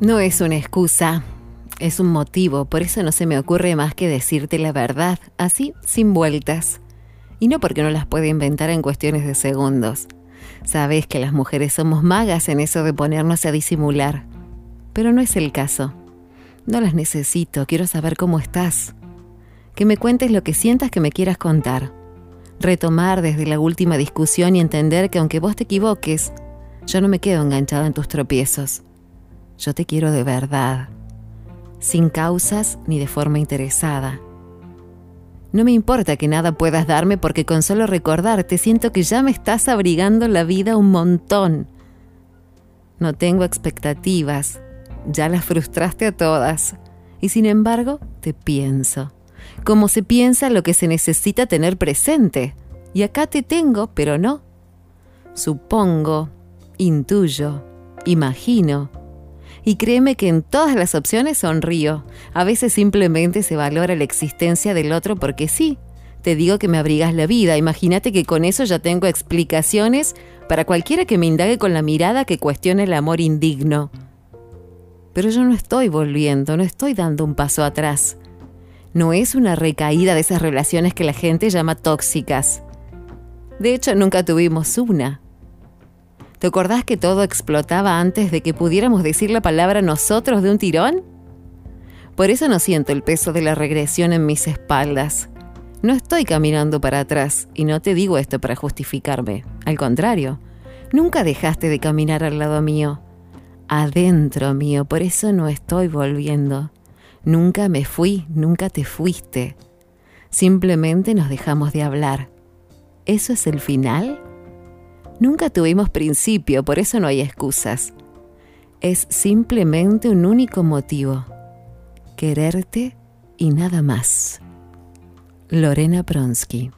No es una excusa, es un motivo, por eso no se me ocurre más que decirte la verdad, así sin vueltas. Y no porque no las pueda inventar en cuestiones de segundos. Sabes que las mujeres somos magas en eso de ponernos a disimular. Pero no es el caso. No las necesito, quiero saber cómo estás. Que me cuentes lo que sientas que me quieras contar. Retomar desde la última discusión y entender que aunque vos te equivoques, yo no me quedo enganchada en tus tropiezos. Yo te quiero de verdad, sin causas ni de forma interesada. No me importa que nada puedas darme porque con solo recordarte siento que ya me estás abrigando la vida un montón. No tengo expectativas, ya las frustraste a todas. Y sin embargo, te pienso. Como se piensa lo que se necesita tener presente. Y acá te tengo, pero no. Supongo, intuyo, imagino, y créeme que en todas las opciones sonrío. A veces simplemente se valora la existencia del otro porque sí. Te digo que me abrigas la vida. Imagínate que con eso ya tengo explicaciones para cualquiera que me indague con la mirada que cuestione el amor indigno. Pero yo no estoy volviendo, no estoy dando un paso atrás. No es una recaída de esas relaciones que la gente llama tóxicas. De hecho, nunca tuvimos una. ¿Te acordás que todo explotaba antes de que pudiéramos decir la palabra nosotros de un tirón? Por eso no siento el peso de la regresión en mis espaldas. No estoy caminando para atrás y no te digo esto para justificarme. Al contrario, nunca dejaste de caminar al lado mío. Adentro mío, por eso no estoy volviendo. Nunca me fui, nunca te fuiste. Simplemente nos dejamos de hablar. ¿Eso es el final? Nunca tuvimos principio, por eso no hay excusas. Es simplemente un único motivo. Quererte y nada más. Lorena Pronsky